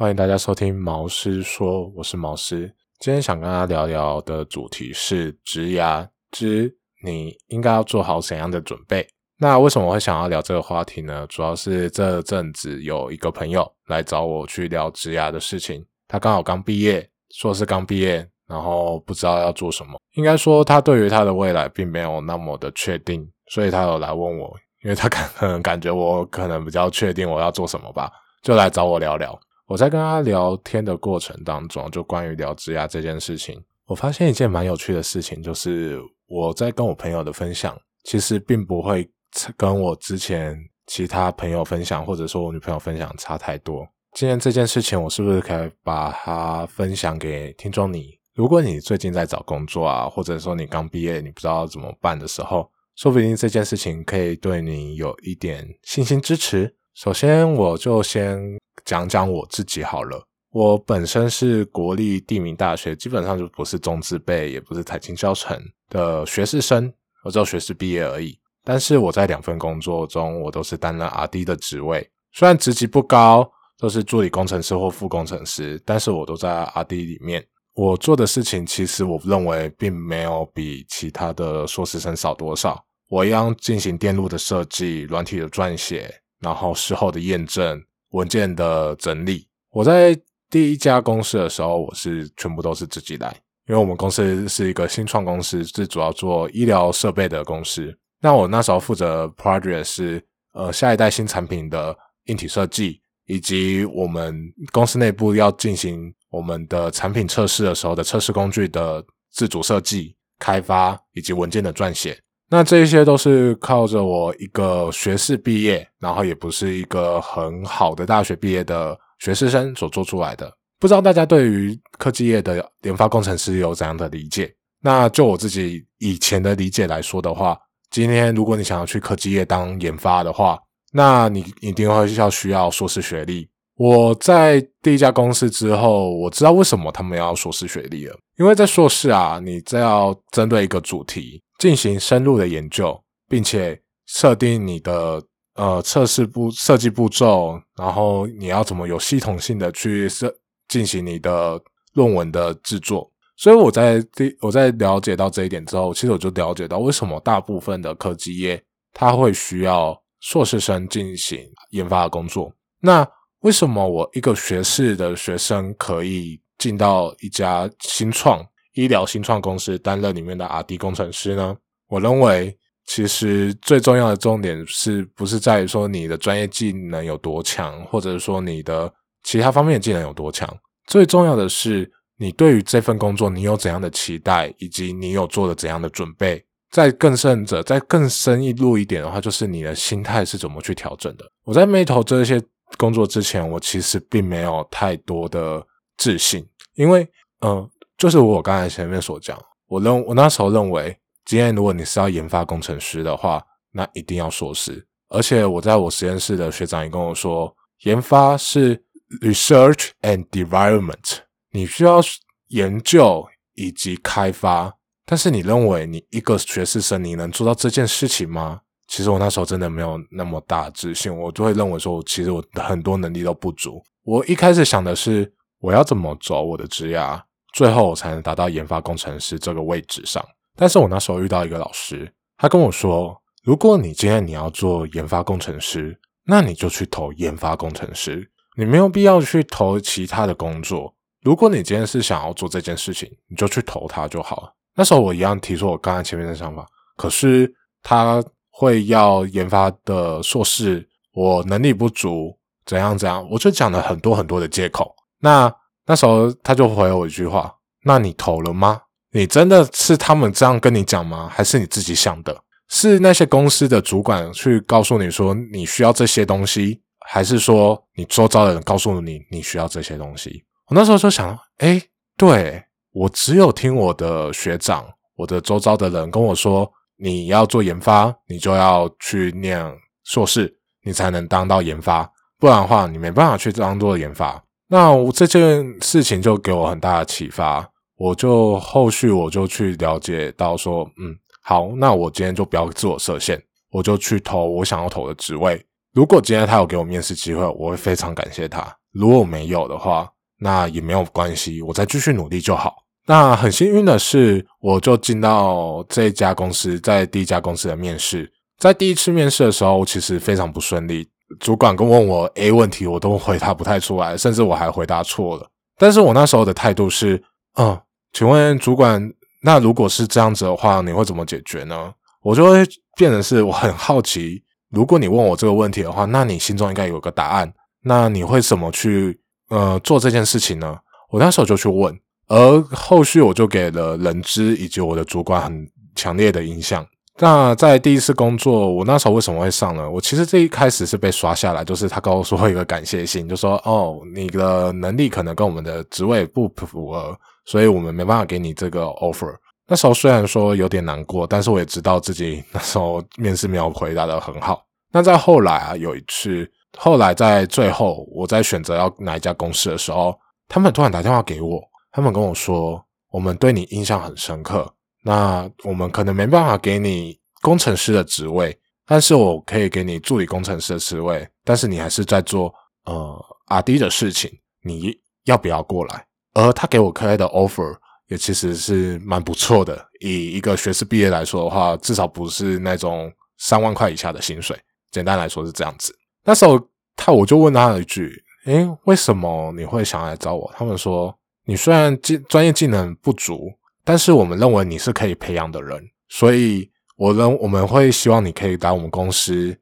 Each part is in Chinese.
欢迎大家收听毛师说，我是毛师。今天想跟大家聊聊的主题是植牙之你应该要做好怎样的准备。那为什么会想要聊这个话题呢？主要是这阵子有一个朋友来找我去聊植牙的事情，他刚好刚毕业，硕士刚毕业，然后不知道要做什么。应该说他对于他的未来并没有那么的确定，所以他有来问我。因为他可能感觉我可能比较确定我要做什么吧，就来找我聊聊。我在跟他聊天的过程当中，就关于聊职涯这件事情，我发现一件蛮有趣的事情，就是我在跟我朋友的分享，其实并不会跟我之前其他朋友分享，或者说我女朋友分享差太多。今天这件事情，我是不是可以把它分享给听众你？如果你最近在找工作啊，或者说你刚毕业，你不知道怎么办的时候。说不定这件事情可以对你有一点信心支持。首先，我就先讲讲我自己好了。我本身是国立地名大学，基本上就不是中资辈，也不是财经教程的学士生，我只有学士毕业而已。但是我在两份工作中，我都是担任 R&D 的职位，虽然职级不高，都是助理工程师或副工程师，但是我都在 R&D 里面。我做的事情，其实我认为并没有比其他的硕士生少多少。我一样进行电路的设计、软体的撰写，然后事后的验证、文件的整理。我在第一家公司的时候，我是全部都是自己来，因为我们公司是一个新创公司，是主要做医疗设备的公司。那我那时候负责 project 是呃下一代新产品的硬体设计，以及我们公司内部要进行我们的产品测试的时候的测试工具的自主设计、开发，以及文件的撰写。那这些都是靠着我一个学士毕业，然后也不是一个很好的大学毕业的学士生所做出来的。不知道大家对于科技业的研发工程师有怎样的理解？那就我自己以前的理解来说的话，今天如果你想要去科技业当研发的话，那你一定会要需要硕士学历。我在第一家公司之后，我知道为什么他们要硕士学历了，因为在硕士啊，你这要针对一个主题。进行深入的研究，并且设定你的呃测试步设计步骤，然后你要怎么有系统性的去设进行你的论文的制作。所以我在第我在了解到这一点之后，其实我就了解到为什么大部分的科技业它会需要硕士生进行研发的工作。那为什么我一个学士的学生可以进到一家新创？医疗新创公司担任里面的 R&D 工程师呢？我认为，其实最重要的重点是不是在于说你的专业技能有多强，或者说你的其他方面的技能有多强？最重要的是，你对于这份工作你有怎样的期待，以及你有做了怎样的准备。再更甚者，再更深一入一点的话，就是你的心态是怎么去调整的。我在没投这些工作之前，我其实并没有太多的自信，因为，嗯。就是我刚才前面所讲，我认我那时候认为，今天如果你是要研发工程师的话，那一定要硕士。而且我在我实验室的学长也跟我说，研发是 research and development，你需要研究以及开发。但是你认为你一个学士生你能做到这件事情吗？其实我那时候真的没有那么大自信，我就会认为说，其实我很多能力都不足。我一开始想的是，我要怎么走我的职业啊。最后才能达到研发工程师这个位置上。但是我那时候遇到一个老师，他跟我说：“如果你今天你要做研发工程师，那你就去投研发工程师，你没有必要去投其他的工作。如果你今天是想要做这件事情，你就去投它就好了。”那时候我一样提出我刚才前面的想法，可是他会要研发的硕士，我能力不足，怎样怎样，我就讲了很多很多的借口。那。那时候他就回我一句话：“那你投了吗？你真的是他们这样跟你讲吗？还是你自己想的？是那些公司的主管去告诉你说你需要这些东西，还是说你周遭的人告诉你你需要这些东西？”我那时候就想：“哎，对我只有听我的学长、我的周遭的人跟我说，你要做研发，你就要去念硕士，你才能当到研发，不然的话，你没办法去当做研发。”那我这件事情就给我很大的启发，我就后续我就去了解到说，嗯，好，那我今天就不要自我设限，我就去投我想要投的职位。如果今天他有给我面试机会，我会非常感谢他。如果没有的话，那也没有关系，我再继续努力就好。那很幸运的是，我就进到这家公司，在第一家公司的面试，在第一次面试的时候，其实非常不顺利。主管跟问我 A 问题，我都回答不太出来，甚至我还回答错了。但是我那时候的态度是，嗯，请问主管，那如果是这样子的话，你会怎么解决呢？我就会变成是我很好奇，如果你问我这个问题的话，那你心中应该有个答案，那你会怎么去呃做这件事情呢？我那时候就去问。而后续我就给了人资以及我的主管很强烈的印象。那在第一次工作，我那时候为什么会上呢？我其实这一开始是被刷下来，就是他告诉我一个感谢信，就说：“哦，你的能力可能跟我们的职位不符合，所以我们没办法给你这个 offer。”那时候虽然说有点难过，但是我也知道自己那时候面试没有回答的很好。那在后来啊，有一次，后来在最后我在选择要哪一家公司的时候，他们突然打电话给我。他们跟我说，我们对你印象很深刻。那我们可能没办法给你工程师的职位，但是我可以给你助理工程师的职位。但是你还是在做呃阿 D 的事情，你要不要过来？而他给我开的 offer 也其实是蛮不错的。以一个学士毕业来说的话，至少不是那种三万块以下的薪水。简单来说是这样子。那时候他我就问他了一句：“诶，为什么你会想来找我？”他们说。你虽然技专业技能不足，但是我们认为你是可以培养的人，所以我认我们会希望你可以来我们公司。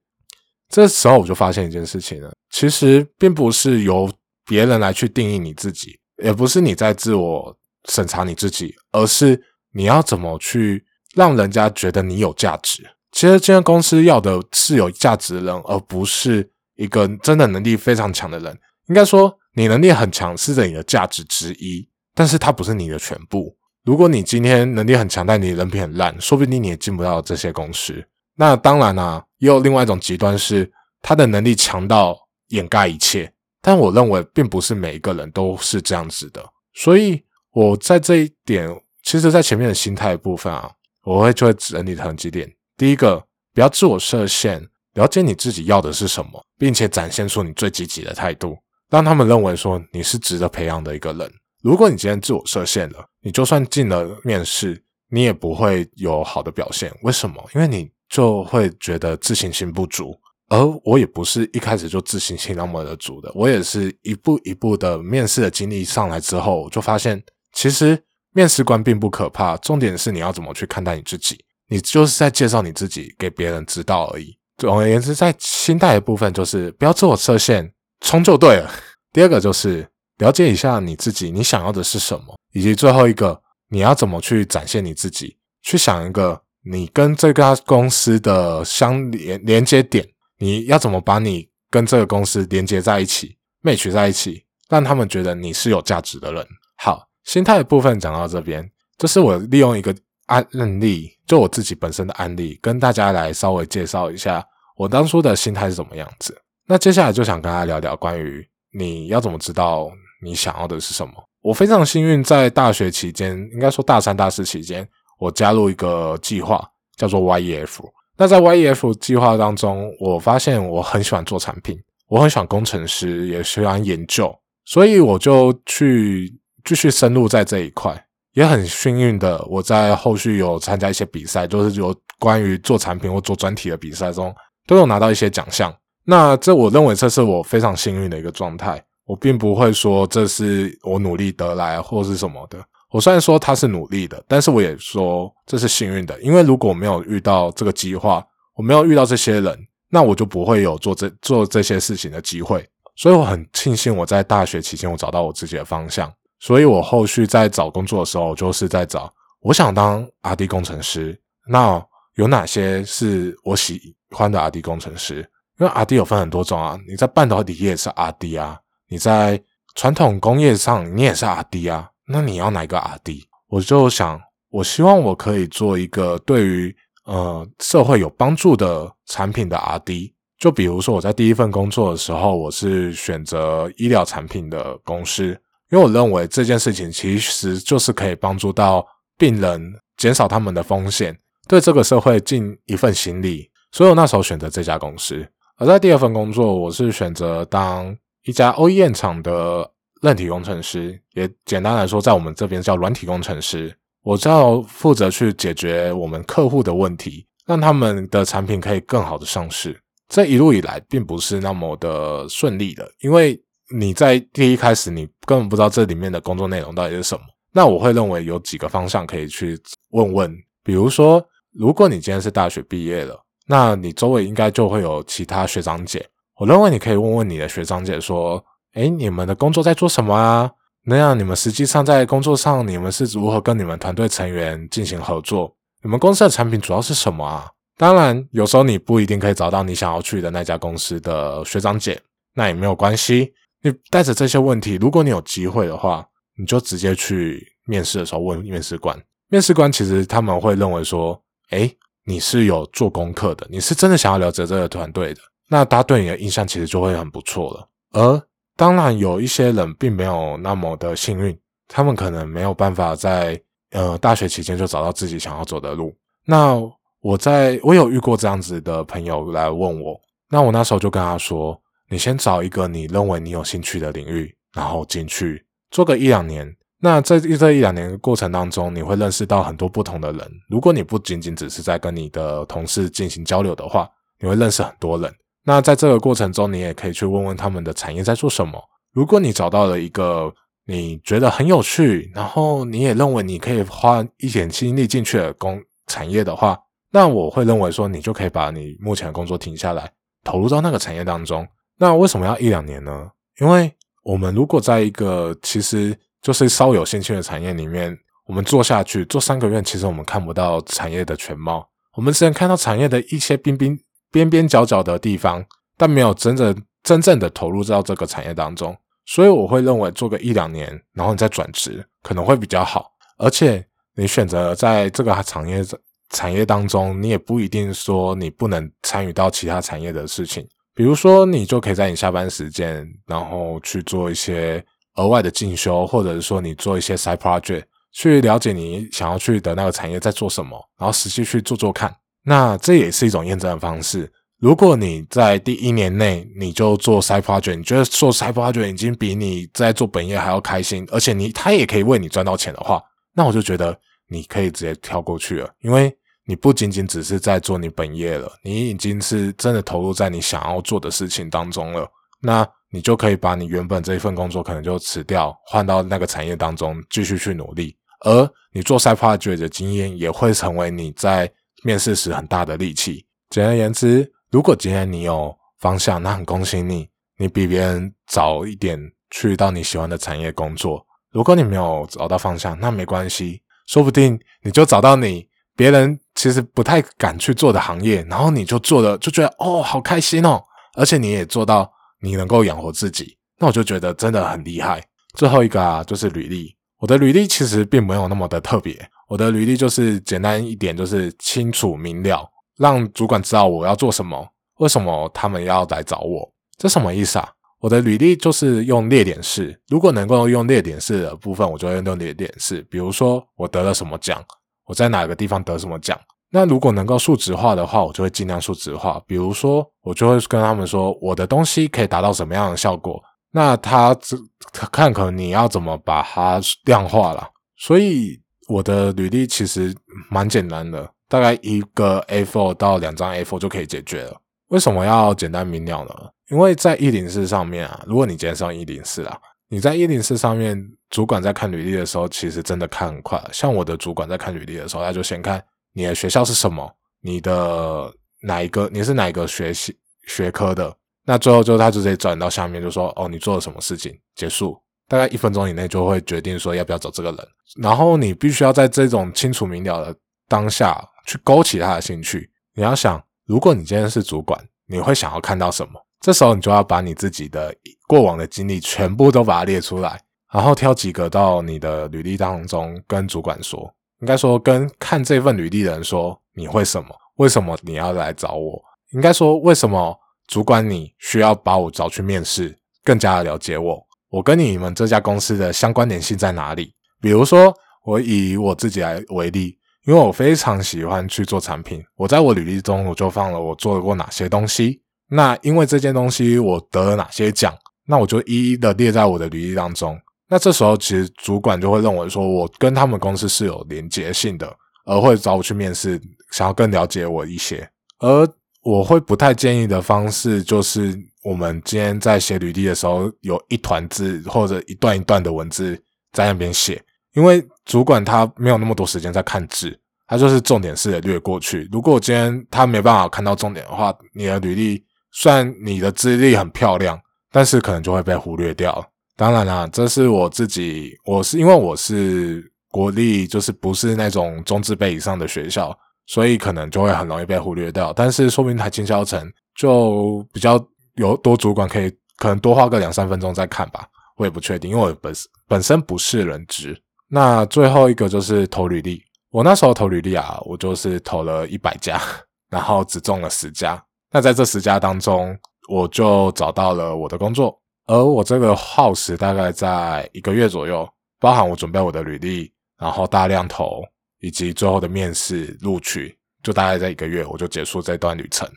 这时候我就发现一件事情了，其实并不是由别人来去定义你自己，也不是你在自我审查你自己，而是你要怎么去让人家觉得你有价值。其实今天公司要的是有价值的人，而不是一个真的能力非常强的人。应该说。你能力很强是你的价值之一，但是它不是你的全部。如果你今天能力很强，但你人品很烂，说不定你也进不到这些公司。那当然啦，也有另外一种极端是他的能力强到掩盖一切。但我认为并不是每一个人都是这样子的。所以我在这一点，其实在前面的心态部分啊，我会就会整理成几点。第一个，不要自我设限，了解你自己要的是什么，并且展现出你最积极的态度。让他们认为说你是值得培养的一个人。如果你今天自我设限了，你就算进了面试，你也不会有好的表现。为什么？因为你就会觉得自信心不足。而我也不是一开始就自信心那么的足的，我也是一步一步的面试的经历上来之后，就发现其实面试官并不可怕，重点是你要怎么去看待你自己。你就是在介绍你自己给别人知道而已。总而言之，在心态的部分，就是不要自我设限。冲就对了。第二个就是了解一下你自己，你想要的是什么，以及最后一个你要怎么去展现你自己。去想一个你跟这家公司的相连连接点，你要怎么把你跟这个公司连接在一起，match 在一起，让他们觉得你是有价值的人。好，心态的部分讲到这边，这是我利用一个案例，就我自己本身的案例，跟大家来稍微介绍一下我当初的心态是怎么样子。那接下来就想跟大家聊聊关于你要怎么知道你想要的是什么。我非常幸运，在大学期间，应该说大三、大四期间，我加入一个计划，叫做 YEF。那在 YEF 计划当中，我发现我很喜欢做产品，我很喜欢工程师，也喜欢研究，所以我就去继续深入在这一块。也很幸运的，我在后续有参加一些比赛，就是有关于做产品或做专题的比赛中，都有拿到一些奖项。那这我认为这是我非常幸运的一个状态，我并不会说这是我努力得来或是什么的。我虽然说他是努力的，但是我也说这是幸运的，因为如果没有遇到这个计划，我没有遇到这些人，那我就不会有做这做这些事情的机会。所以我很庆幸我在大学期间我找到我自己的方向，所以我后续在找工作的时候就是在找我想当 R D 工程师，那有哪些是我喜欢的 R D 工程师？因为 R D 有分很多种啊，你在半导体业是 R D 啊，你在传统工业上你也是 R D 啊，那你要哪个 R D？我就想，我希望我可以做一个对于呃社会有帮助的产品的 R D。就比如说我在第一份工作的时候，我是选择医疗产品的公司，因为我认为这件事情其实就是可以帮助到病人，减少他们的风险，对这个社会尽一份心力，所以我那时候选择这家公司。而在第二份工作，我是选择当一家 OEM 厂的韧体工程师，也简单来说，在我们这边叫软体工程师。我就要负责去解决我们客户的问题，让他们的产品可以更好的上市。这一路以来，并不是那么的顺利的，因为你在第一开始，你根本不知道这里面的工作内容到底是什么。那我会认为有几个方向可以去问问，比如说，如果你今天是大学毕业了，那你周围应该就会有其他学长姐。我认为你可以问问你的学长姐说：“诶，你们的工作在做什么啊？”那样，你们实际上在工作上，你们是如何跟你们团队成员进行合作？你们公司的产品主要是什么啊？当然，有时候你不一定可以找到你想要去的那家公司的学长姐，那也没有关系。你带着这些问题，如果你有机会的话，你就直接去面试的时候问面试官。面试官其实他们会认为说，诶，你是有做功课的，你是真的想要了解这个团队的，那他对你的印象其实就会很不错了。而当然，有一些人并没有那么的幸运，他们可能没有办法在呃大学期间就找到自己想要走的路。那我在我有遇过这样子的朋友来问我，那我那时候就跟他说：“你先找一个你认为你有兴趣的领域，然后进去做个一两年。那在这一两年过程当中，你会认识到很多不同的人。如果你不仅仅只是在跟你的同事进行交流的话，你会认识很多人。”那在这个过程中，你也可以去问问他们的产业在做什么。如果你找到了一个你觉得很有趣，然后你也认为你可以花一点精力进去的工产业的话，那我会认为说你就可以把你目前的工作停下来，投入到那个产业当中。那为什么要一两年呢？因为我们如果在一个其实就是稍有兴趣的产业里面，我们做下去做三个月，其实我们看不到产业的全貌，我们只能看到产业的一些冰冰。边边角角的地方，但没有真正真正的投入到这个产业当中，所以我会认为做个一两年，然后你再转职可能会比较好。而且你选择在这个产业产业当中，你也不一定说你不能参与到其他产业的事情。比如说，你就可以在你下班时间，然后去做一些额外的进修，或者是说你做一些 side project，去了解你想要去的那个产业在做什么，然后实际去做做看。那这也是一种验证的方式。如果你在第一年内你就做 side project，你觉得做 side project 已经比你在做本业还要开心，而且你他也可以为你赚到钱的话，那我就觉得你可以直接跳过去了，因为你不仅仅只是在做你本业了，你已经是真的投入在你想要做的事情当中了。那你就可以把你原本这一份工作可能就辞掉，换到那个产业当中继续去努力，而你做 side project 的经验也会成为你在。面试时很大的力气。简而言之，如果今天你有方向，那很恭喜你，你比别人早一点去到你喜欢的产业工作。如果你没有找到方向，那没关系，说不定你就找到你别人其实不太敢去做的行业，然后你就做的就觉得哦，好开心哦，而且你也做到你能够养活自己，那我就觉得真的很厉害。最后一个啊，就是履历。我的履历其实并没有那么的特别。我的履历就是简单一点，就是清楚明了，让主管知道我要做什么，为什么他们要来找我，这什么意思啊？我的履历就是用列点式，如果能够用列点式的部分，我就会用列点式。比如说我得了什么奖，我在哪个地方得什么奖，那如果能够数值化的话，我就会尽量数值化。比如说我就会跟他们说，我的东西可以达到什么样的效果，那他只看可能你要怎么把它量化了，所以。我的履历其实蛮简单的，大概一个 A4 到两张 A4 就可以解决了。为什么要简单明了呢？因为在一零四上面啊，如果你今天上一零四啊，你在一零四上面，主管在看履历的时候，其实真的看很快。像我的主管在看履历的时候，他就先看你的学校是什么，你的哪一个，你是哪一个学习学科的，那最后就他直接转到下面，就说哦，你做了什么事情，结束。大概一分钟以内就会决定说要不要找这个人，然后你必须要在这种清楚明了的当下去勾起他的兴趣。你要想，如果你今天是主管，你会想要看到什么？这时候你就要把你自己的过往的经历全部都把它列出来，然后挑几个到你的履历当中跟主管说，应该说跟看这份履历的人说，你会什么？为什么你要来找我？应该说为什么主管你需要把我找去面试，更加的了解我？我跟你们这家公司的相关联性在哪里？比如说，我以我自己来为例，因为我非常喜欢去做产品，我在我履历中我就放了我做过哪些东西。那因为这件东西我得了哪些奖？那我就一一的列在我的履历当中。那这时候其实主管就会认为说我跟他们公司是有连结性的，而会找我去面试，想要更了解我一些。而我会不太建议的方式就是，我们今天在写履历的时候，有一团字或者一段一段的文字在那边写，因为主管他没有那么多时间在看字，他就是重点式的略过去。如果今天他没办法看到重点的话，你的履历虽然你的资历很漂亮，但是可能就会被忽略掉。当然啦，这是我自己，我是因为我是国立，就是不是那种中字辈以上的学校。所以可能就会很容易被忽略掉，但是说明台经销层就比较有多主管可以可能多花个两三分钟再看吧，我也不确定，因为我本本身不是人职。那最后一个就是投履历，我那时候投履历啊，我就是投了一百家，然后只中了十家。那在这十家当中，我就找到了我的工作，而我这个耗时大概在一个月左右，包含我准备我的履历，然后大量投。以及最后的面试录取，就大概在一个月，我就结束这段旅程。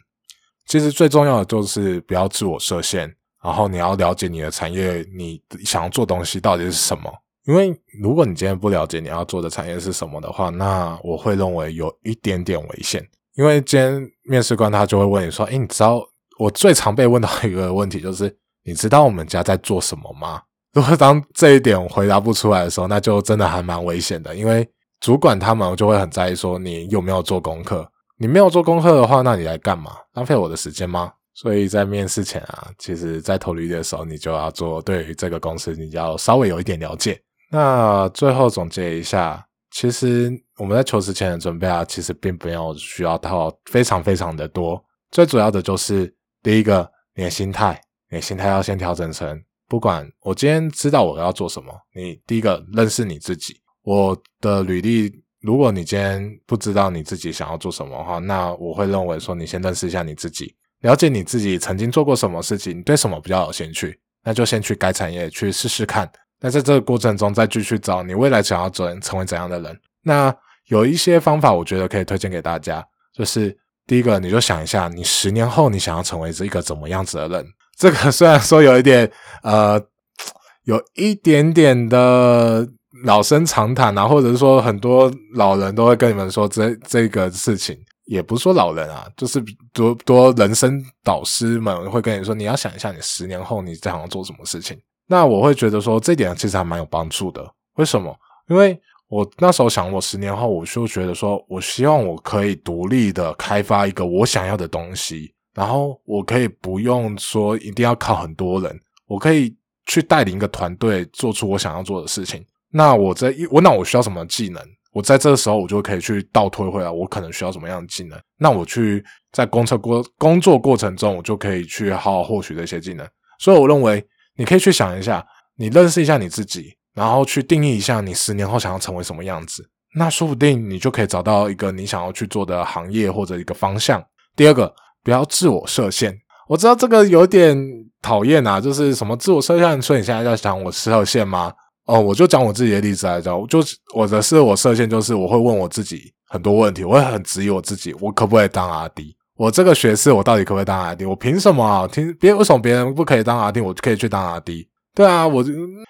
其实最重要的就是不要自我设限，然后你要了解你的产业，你想要做东西到底是什么。因为如果你今天不了解你要做的产业是什么的话，那我会认为有一点点危险。因为今天面试官他就会问你说：“诶，你知道我最常被问到一个问题就是，你知道我们家在做什么吗？”如果当这一点回答不出来的时候，那就真的还蛮危险的，因为。主管他们就会很在意说你有没有做功课，你没有做功课的话，那你来干嘛？浪费我的时间吗？所以在面试前啊，其实在投履历的时候，你就要做对于这个公司，你要稍微有一点了解。那最后总结一下，其实我们在求职前的准备啊，其实并没有需要到非常非常的多。最主要的就是第一个，你的心态，你的心态要先调整成，不管我今天知道我要做什么，你第一个认识你自己。我的履历，如果你今天不知道你自己想要做什么的话，那我会认为说，你先认识一下你自己，了解你自己曾经做过什么事情，你对什么比较有兴趣，那就先去该产业去试试看。那在这个过程中，再继续找你未来想要做成为怎样的人。那有一些方法，我觉得可以推荐给大家，就是第一个，你就想一下，你十年后你想要成为一个怎么样子的人。这个虽然说有一点，呃，有一点点的。老生常谈啊，或者是说很多老人都会跟你们说这这个事情，也不是说老人啊，就是多多人生导师们会跟你说，你要想一下，你十年后你想要做什么事情。那我会觉得说这点其实还蛮有帮助的。为什么？因为我那时候想，我十年后我就觉得说，我希望我可以独立的开发一个我想要的东西，然后我可以不用说一定要靠很多人，我可以去带领一个团队做出我想要做的事情。那我在我那我需要什么技能？我在这个时候我就可以去倒推回来，我可能需要什么样的技能？那我去在工作过工作过程中，我就可以去好好获取这些技能。所以我认为你可以去想一下，你认识一下你自己，然后去定义一下你十年后想要成为什么样子。那说不定你就可以找到一个你想要去做的行业或者一个方向。第二个，不要自我设限。我知道这个有点讨厌啊，就是什么自我设限？所以你现在在想我设限吗？哦，我就讲我自己的例子来讲，就是我的是我设限就是我会问我自己很多问题，我会很质疑我自己，我可不可以当阿弟？我这个学士我到底可不可以当阿弟？我凭什么啊？听别为什么别人不可以当阿弟，我可以去当阿弟？对啊，我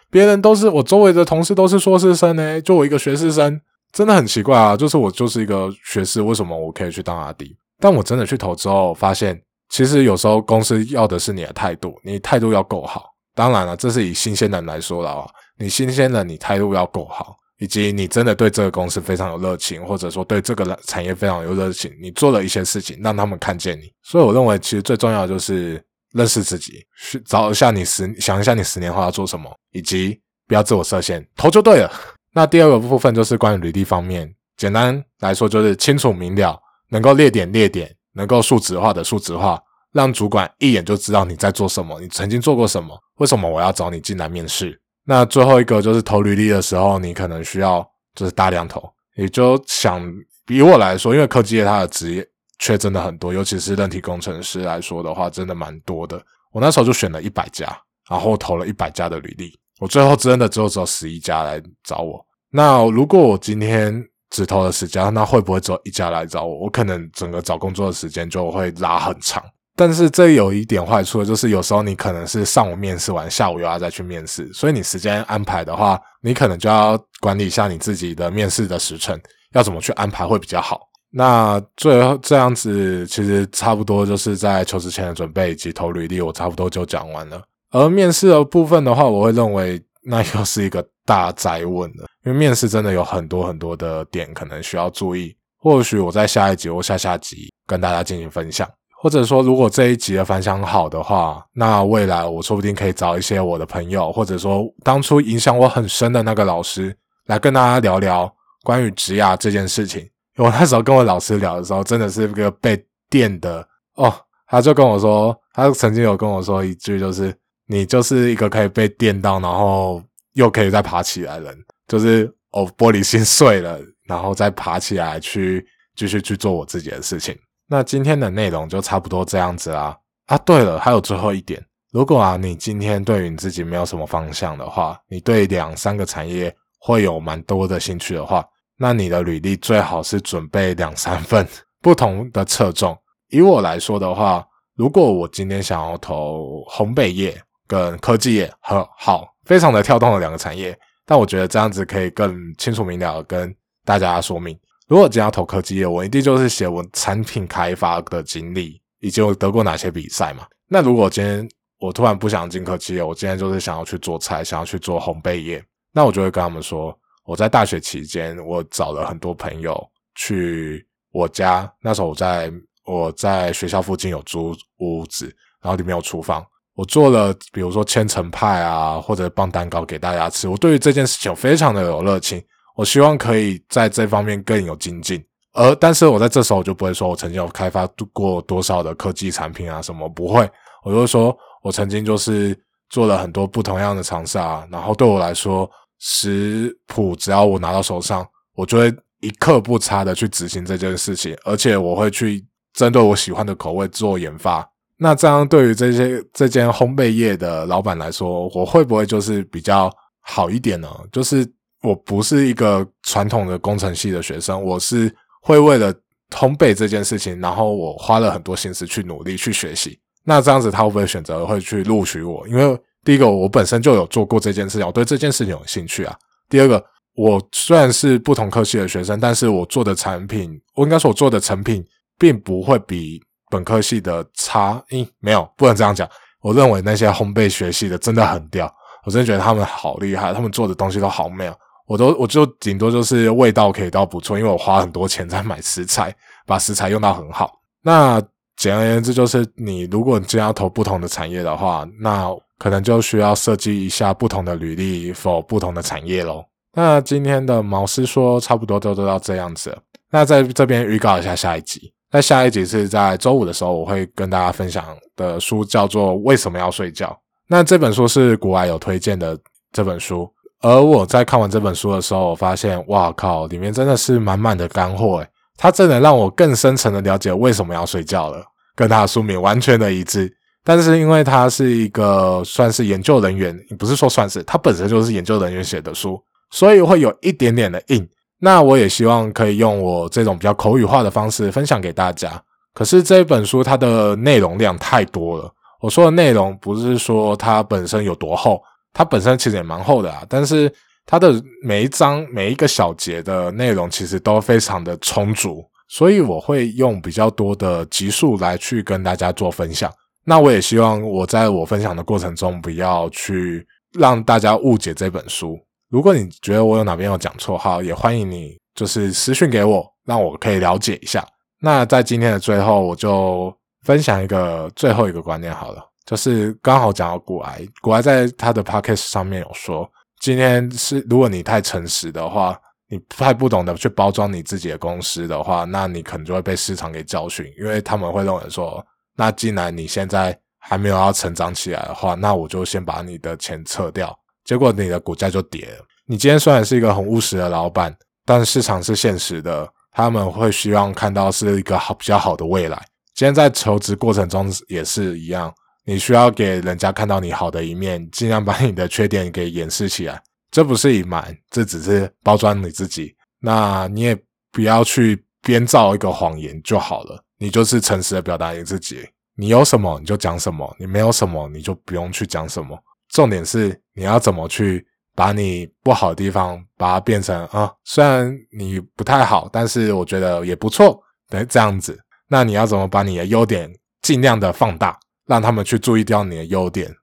别人都是我周围的同事都是硕士生呢，就我一个学士生，真的很奇怪啊！就是我就是一个学士，为什么我可以去当阿弟？但我真的去投之后发现，其实有时候公司要的是你的态度，你态度要够好。当然了，这是以新鲜人来说的啊。你新鲜的，你态度要够好，以及你真的对这个公司非常有热情，或者说对这个产业非常有热情，你做了一些事情让他们看见你。所以我认为，其实最重要的就是认识自己，去找一下你十想一下你十年后要做什么，以及不要自我设限，投就对了。那第二个部分就是关于履历方面，简单来说就是清楚明了，能够列点列点，能够数值化的数值化，让主管一眼就知道你在做什么，你曾经做过什么，为什么我要找你进来面试。那最后一个就是投履历的时候，你可能需要就是大量投，也就想比我来说，因为科技业它的职业缺真的很多，尤其是人体工程师来说的话，真的蛮多的。我那时候就选了一百家，然后投了一百家的履历，我最后真的只有只有十一家来找我。那如果我今天只投了十家，那会不会只有一家来找我？我可能整个找工作的时间就会拉很长。但是这有一点坏处，就是有时候你可能是上午面试完，下午又要再去面试，所以你时间安排的话，你可能就要管理一下你自己的面试的时辰，要怎么去安排会比较好。那最后这样子，其实差不多就是在求职前的准备以及投履历，我差不多就讲完了。而面试的部分的话，我会认为那又是一个大灾问了，因为面试真的有很多很多的点可能需要注意。或许我在下一集或下下集跟大家进行分享，或者说如果这一集的反响好的话，那未来我说不定可以找一些我的朋友，或者说当初影响我很深的那个老师来跟大家聊聊关于职涯这件事情。我那时候跟我老师聊的时候，真的是一个被电的哦。他就跟我说，他曾经有跟我说一句，就是你就是一个可以被电到，然后又可以再爬起来的人，就是哦玻璃心碎了，然后再爬起来去继续去做我自己的事情。那今天的内容就差不多这样子啦。啊，对了，还有最后一点，如果啊你今天对于你自己没有什么方向的话，你对两三个产业会有蛮多的兴趣的话。那你的履历最好是准备两三份 不同的侧重。以我来说的话，如果我今天想要投烘焙业跟科技业，很好，非常的跳动的两个产业，但我觉得这样子可以更清楚明了跟大家说明。如果今天要投科技业，我一定就是写我产品开发的经历，以及我得过哪些比赛嘛。那如果今天我突然不想进科技业，我今天就是想要去做菜，想要去做烘焙业，那我就会跟他们说。我在大学期间，我找了很多朋友去我家。那时候我在我在学校附近有租屋子，然后里面有厨房。我做了，比如说千层派啊，或者棒蛋糕给大家吃。我对于这件事情非常的有热情，我希望可以在这方面更有精进。而但是我在这时候我就不会说我曾经有开发过多少的科技产品啊什么，不会。我就说我曾经就是做了很多不同样的尝试啊，然后对我来说。食谱只要我拿到手上，我就会一刻不差的去执行这件事情，而且我会去针对我喜欢的口味做研发。那这样对于这些这间烘焙业的老板来说，我会不会就是比较好一点呢？就是我不是一个传统的工程系的学生，我是会为了烘焙这件事情，然后我花了很多心思去努力去学习。那这样子他会不会选择会去录取我？因为第一个，我本身就有做过这件事情，我对这件事情有兴趣啊。第二个，我虽然是不同科系的学生，但是我做的产品，我应该说我做的成品，并不会比本科系的差。嗯，没有，不能这样讲。我认为那些烘焙学系的真的很屌，我真的觉得他们好厉害，他们做的东西都好美啊。我都，我就顶多就是味道可以到不错，因为我花很多钱在买食材，把食材用到很好。那简而言之，就是你如果你真要投不同的产业的话，那可能就需要设计一下不同的履历否不同的产业喽。那今天的毛师说差不多都都到这样子。那在这边预告一下下一集。那下一集是在周五的时候，我会跟大家分享的书叫做《为什么要睡觉》。那这本书是国外有推荐的这本书，而我在看完这本书的时候，我发现哇靠，里面真的是满满的干货诶，它真的让我更深层的了解为什么要睡觉了，跟它的书名完全的一致。但是因为它是一个算是研究人员，不是说算是，它本身就是研究人员写的书，所以会有一点点的硬。那我也希望可以用我这种比较口语化的方式分享给大家。可是这本书它的内容量太多了。我说的内容不是说它本身有多厚，它本身其实也蛮厚的啊。但是它的每一章每一个小节的内容其实都非常的充足，所以我会用比较多的集数来去跟大家做分享。那我也希望我在我分享的过程中，不要去让大家误解这本书。如果你觉得我有哪边有讲错哈，也欢迎你就是私讯给我，让我可以了解一下。那在今天的最后，我就分享一个最后一个观念好了，就是刚好讲到古癌，古癌在他的 podcast 上面有说，今天是如果你太诚实的话，你太不懂得去包装你自己的公司的话，那你可能就会被市场给教训，因为他们会认为说。那既然你现在还没有要成长起来的话，那我就先把你的钱撤掉，结果你的股价就跌了。你今天虽然是一个很务实的老板，但市场是现实的，他们会希望看到是一个好比较好的未来。今天在求职过程中也是一样，你需要给人家看到你好的一面，尽量把你的缺点给掩饰起来。这不是隐瞒，这只是包装你自己。那你也不要去编造一个谎言就好了。你就是诚实的表达你自己，你有什么你就讲什么，你没有什么你就不用去讲什么。重点是你要怎么去把你不好的地方把它变成啊，虽然你不太好，但是我觉得也不错的这样子。那你要怎么把你的优点尽量的放大，让他们去注意掉你的优点，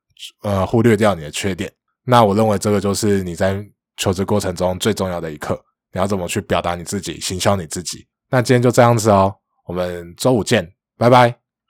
呃，忽略掉你的缺点？那我认为这个就是你在求职过程中最重要的一课。你要怎么去表达你自己，行销你自己？那今天就这样子哦，我们周五见，拜拜。